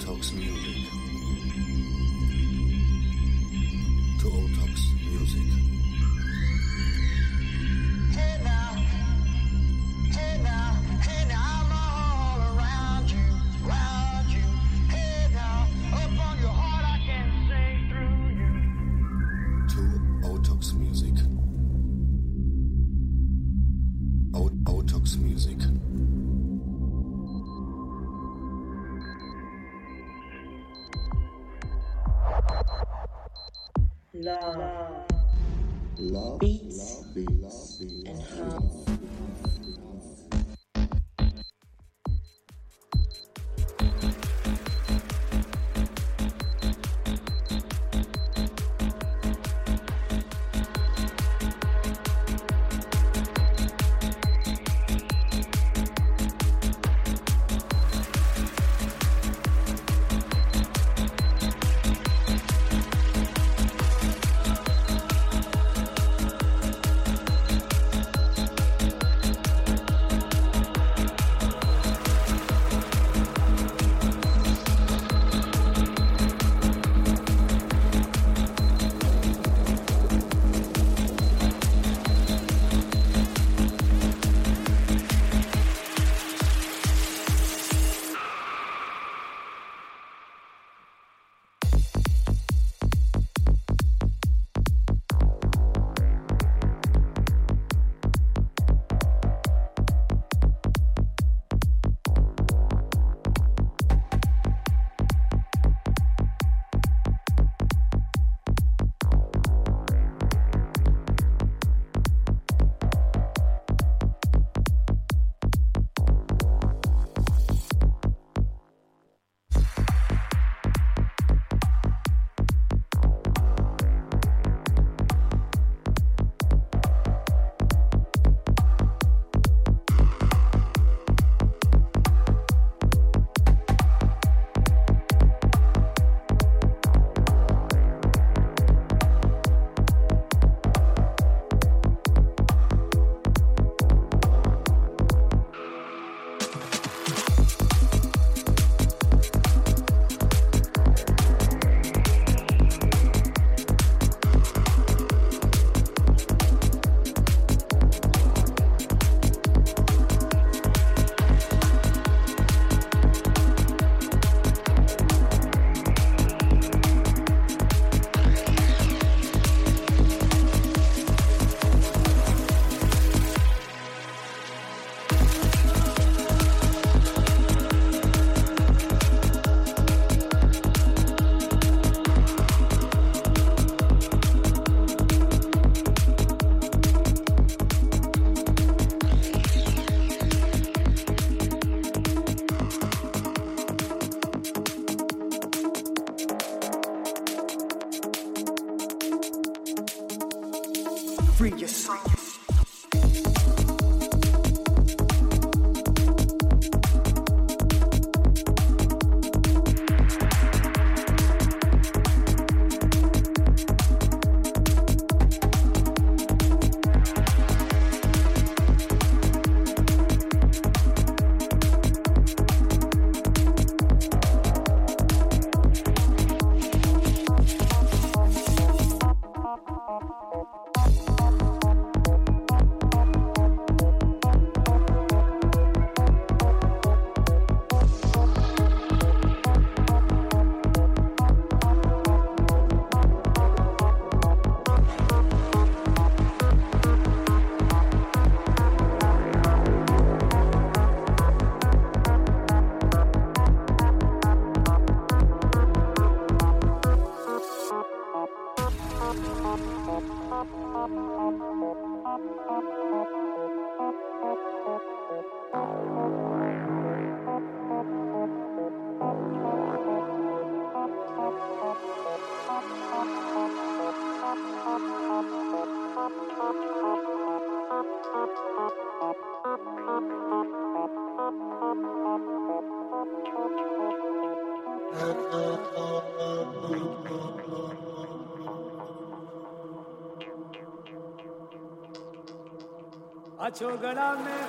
To Music. अछोगड़ा में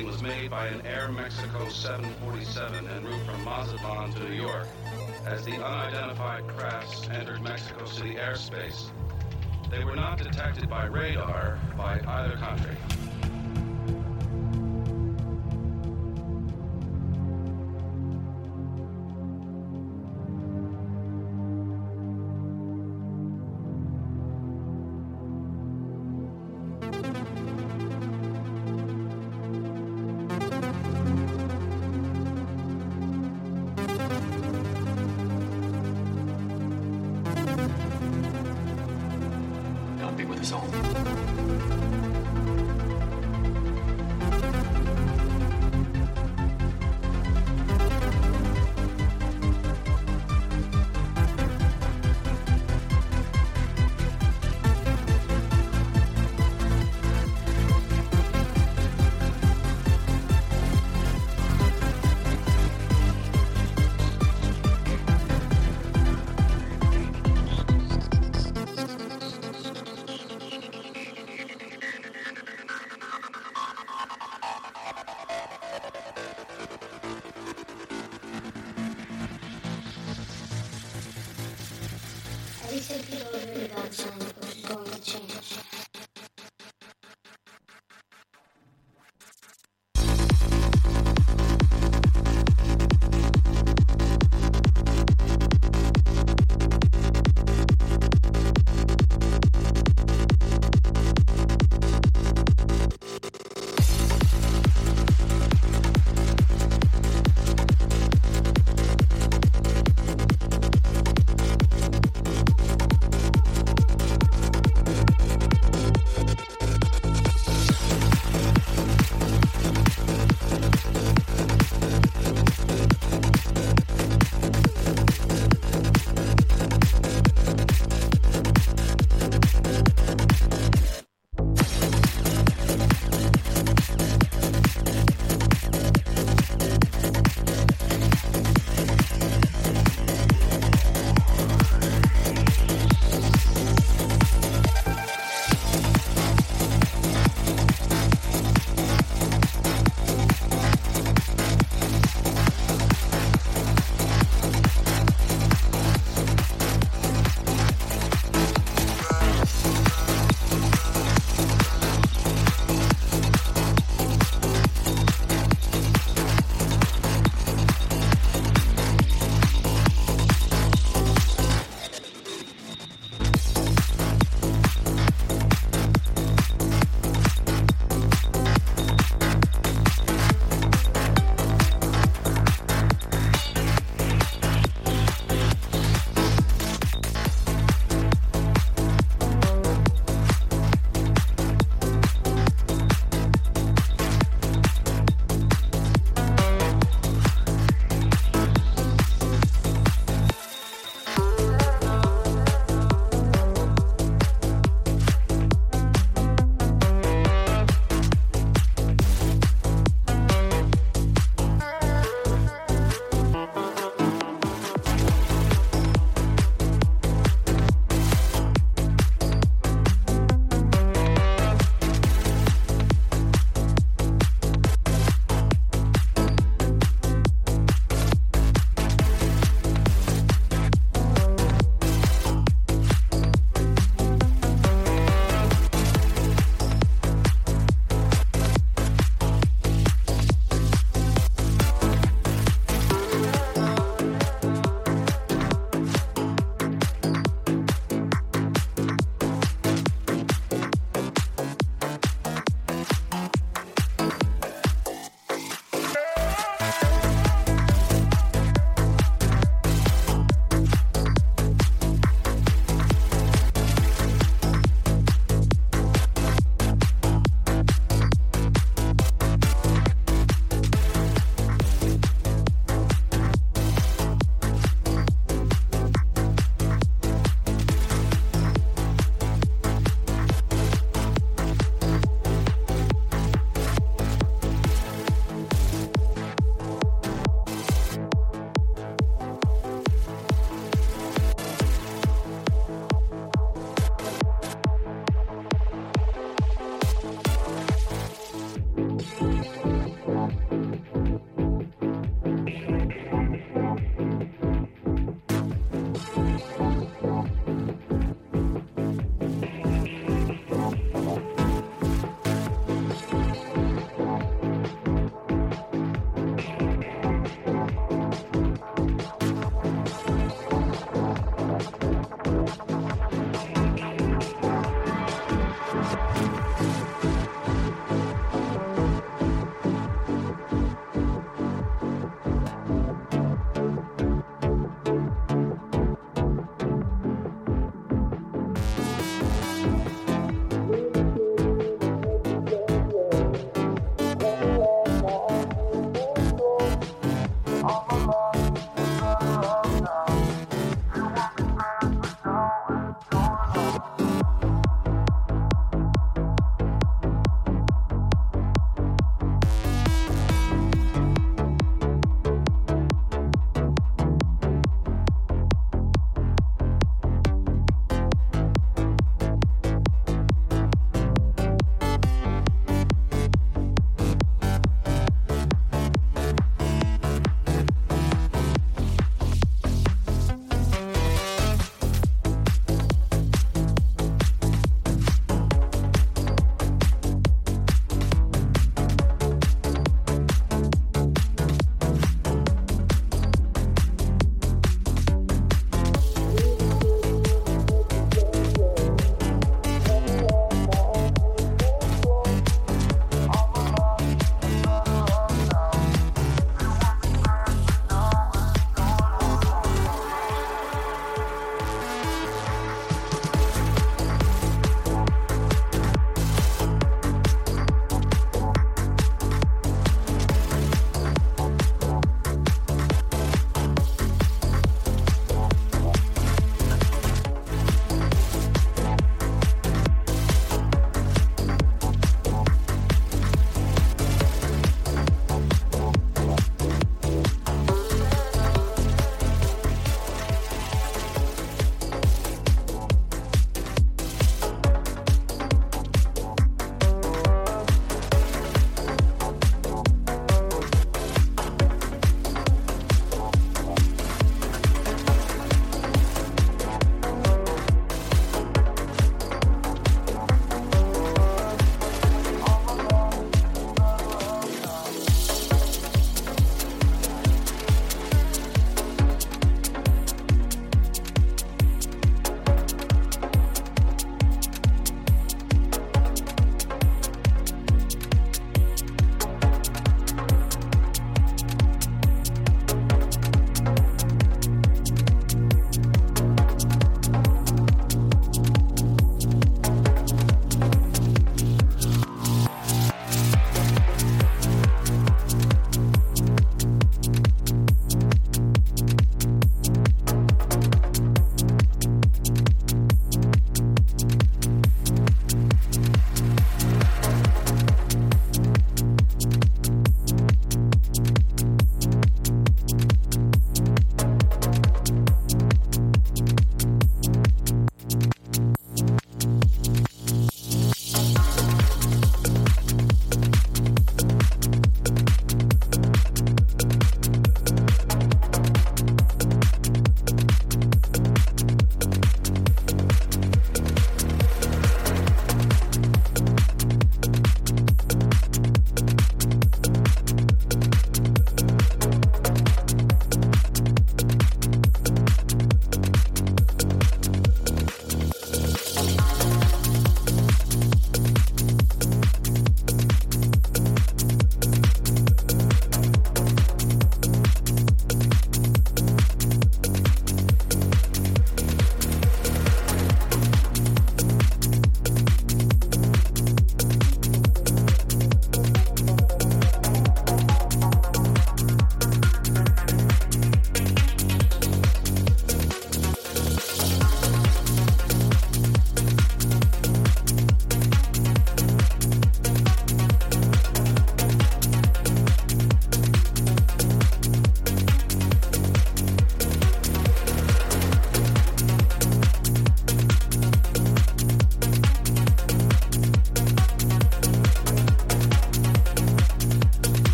was made by an Air Mexico 747 en route from Mazatlan to New York as the unidentified crafts entered Mexico City airspace. They were not detected by radar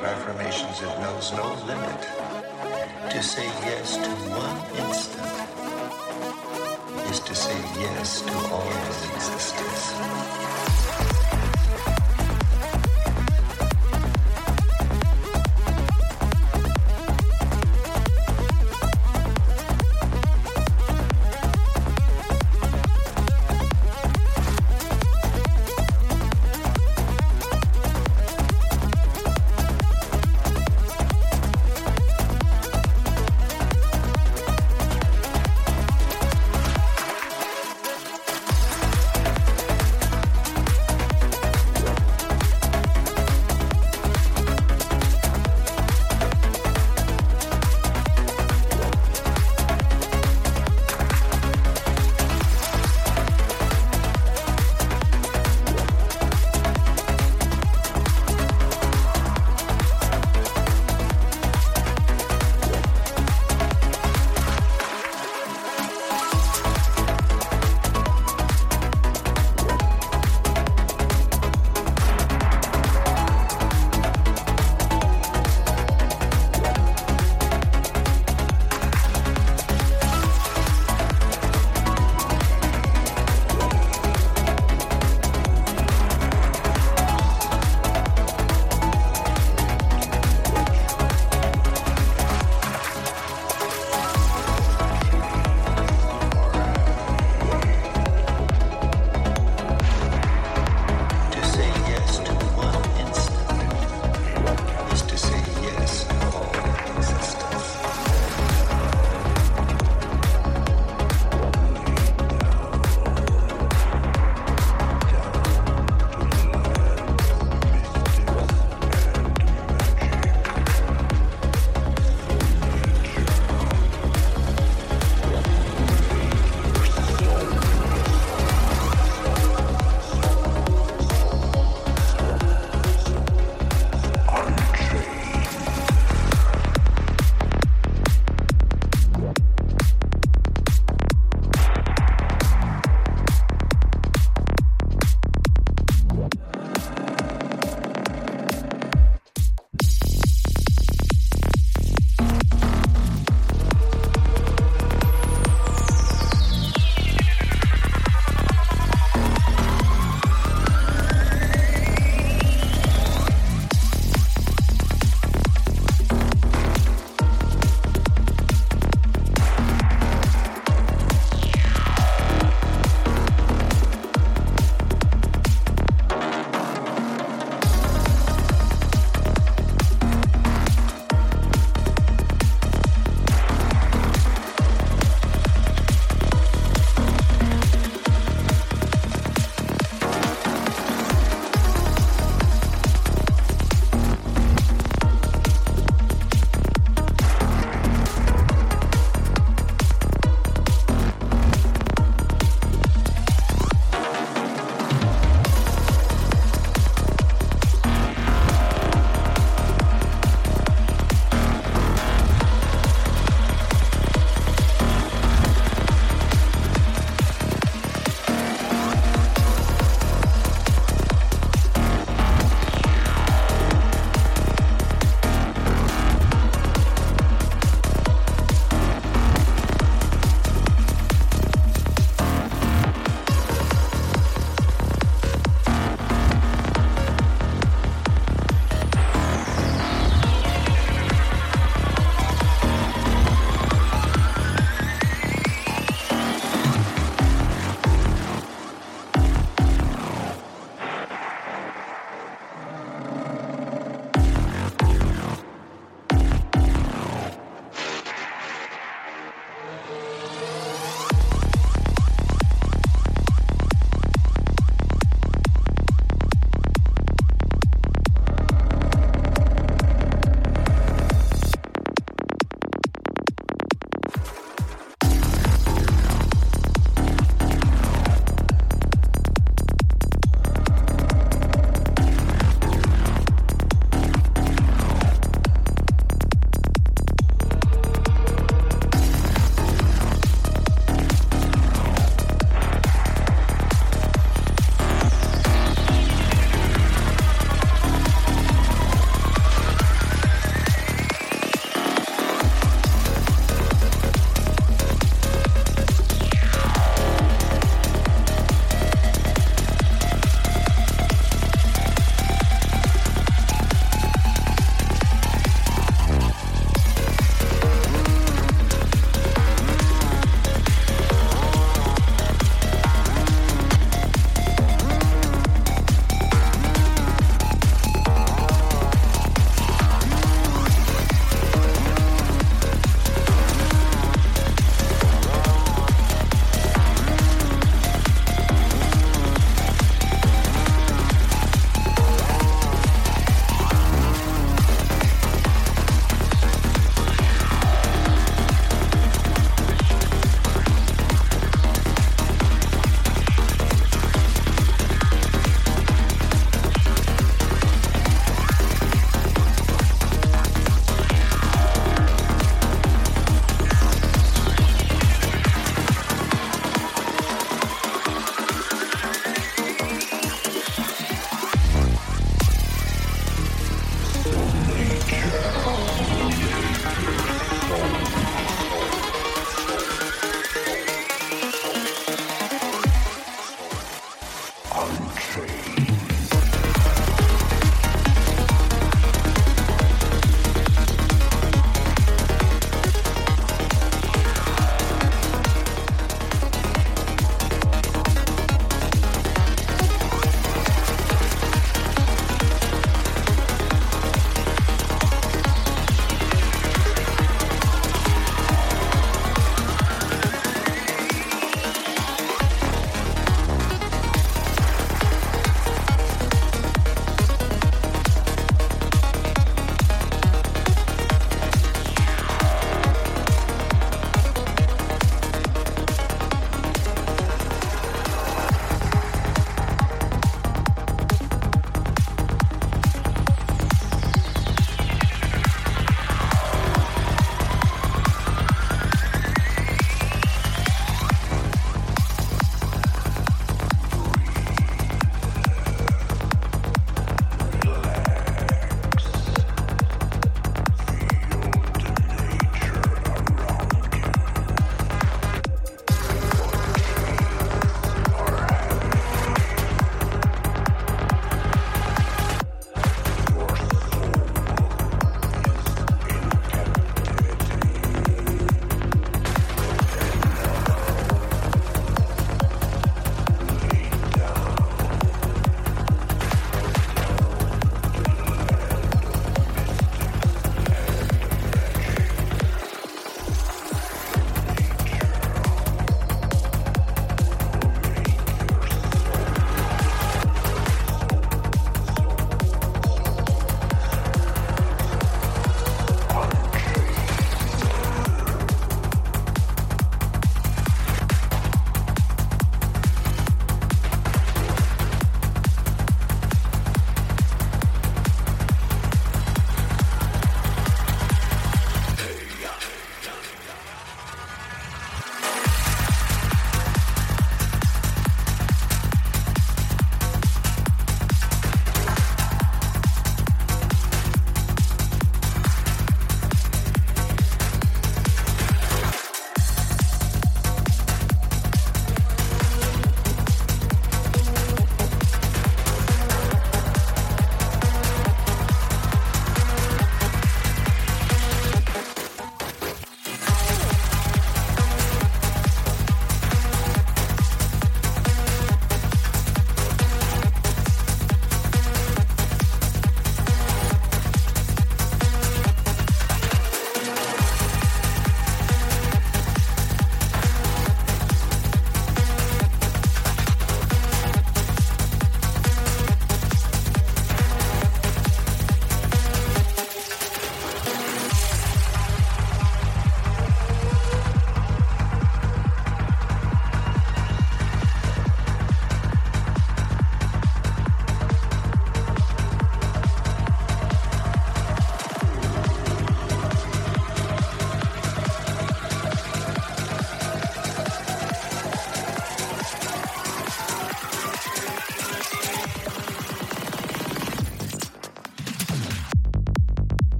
of affirmations that knows no limit to say yes to one instant.